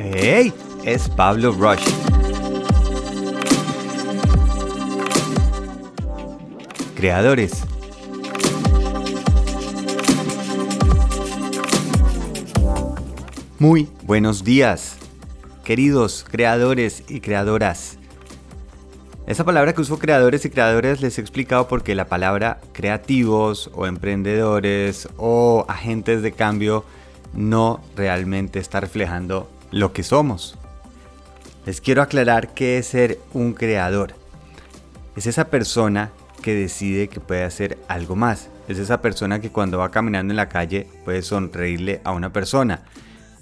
¡Hey! Es Pablo Rush. Creadores. Muy buenos días, queridos creadores y creadoras. Esa palabra que uso creadores y creadoras les he explicado porque la palabra creativos o emprendedores o agentes de cambio no realmente está reflejando lo que somos. Les quiero aclarar qué es ser un creador. Es esa persona que decide que puede hacer algo más. Es esa persona que cuando va caminando en la calle puede sonreírle a una persona.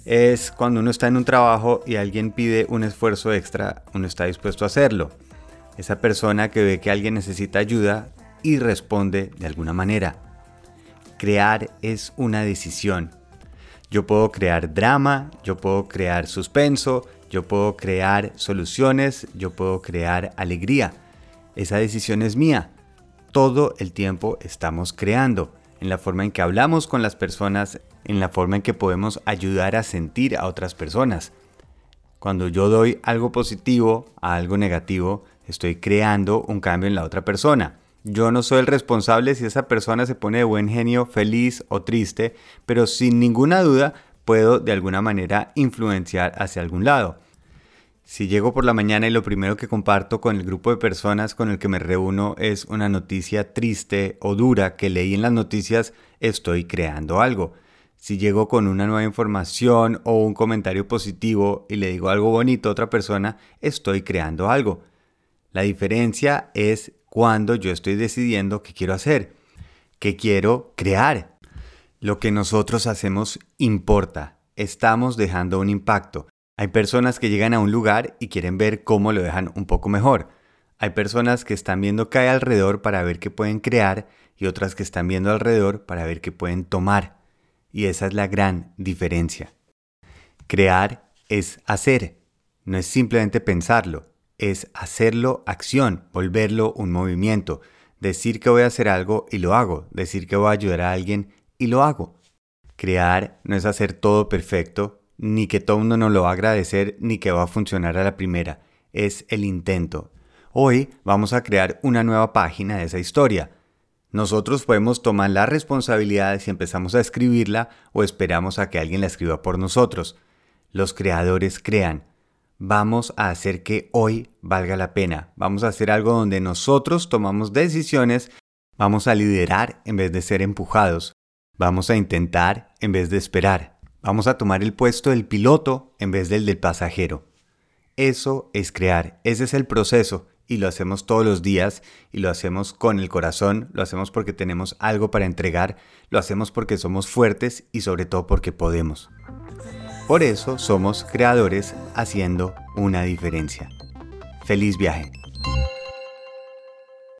Es cuando uno está en un trabajo y alguien pide un esfuerzo extra, uno está dispuesto a hacerlo. Esa persona que ve que alguien necesita ayuda y responde de alguna manera. Crear es una decisión, yo puedo crear drama, yo puedo crear suspenso, yo puedo crear soluciones, yo puedo crear alegría. Esa decisión es mía. Todo el tiempo estamos creando, en la forma en que hablamos con las personas, en la forma en que podemos ayudar a sentir a otras personas. Cuando yo doy algo positivo a algo negativo, estoy creando un cambio en la otra persona. Yo no soy el responsable si esa persona se pone de buen genio, feliz o triste, pero sin ninguna duda puedo de alguna manera influenciar hacia algún lado. Si llego por la mañana y lo primero que comparto con el grupo de personas con el que me reúno es una noticia triste o dura que leí en las noticias, estoy creando algo. Si llego con una nueva información o un comentario positivo y le digo algo bonito a otra persona, estoy creando algo. La diferencia es cuando yo estoy decidiendo qué quiero hacer, qué quiero crear. Lo que nosotros hacemos importa, estamos dejando un impacto. Hay personas que llegan a un lugar y quieren ver cómo lo dejan un poco mejor. Hay personas que están viendo qué hay alrededor para ver qué pueden crear y otras que están viendo alrededor para ver qué pueden tomar. Y esa es la gran diferencia. Crear es hacer, no es simplemente pensarlo es hacerlo acción, volverlo un movimiento, decir que voy a hacer algo y lo hago, decir que voy a ayudar a alguien y lo hago. Crear no es hacer todo perfecto, ni que todo mundo nos lo va a agradecer, ni que va a funcionar a la primera, es el intento. Hoy vamos a crear una nueva página de esa historia. Nosotros podemos tomar la responsabilidad si empezamos a escribirla o esperamos a que alguien la escriba por nosotros. Los creadores crean, vamos a hacer que hoy valga la pena. Vamos a hacer algo donde nosotros tomamos decisiones, vamos a liderar en vez de ser empujados, vamos a intentar en vez de esperar, vamos a tomar el puesto del piloto en vez del del pasajero. Eso es crear, ese es el proceso y lo hacemos todos los días y lo hacemos con el corazón, lo hacemos porque tenemos algo para entregar, lo hacemos porque somos fuertes y sobre todo porque podemos. Por eso somos creadores haciendo una diferencia. Feliz viaje.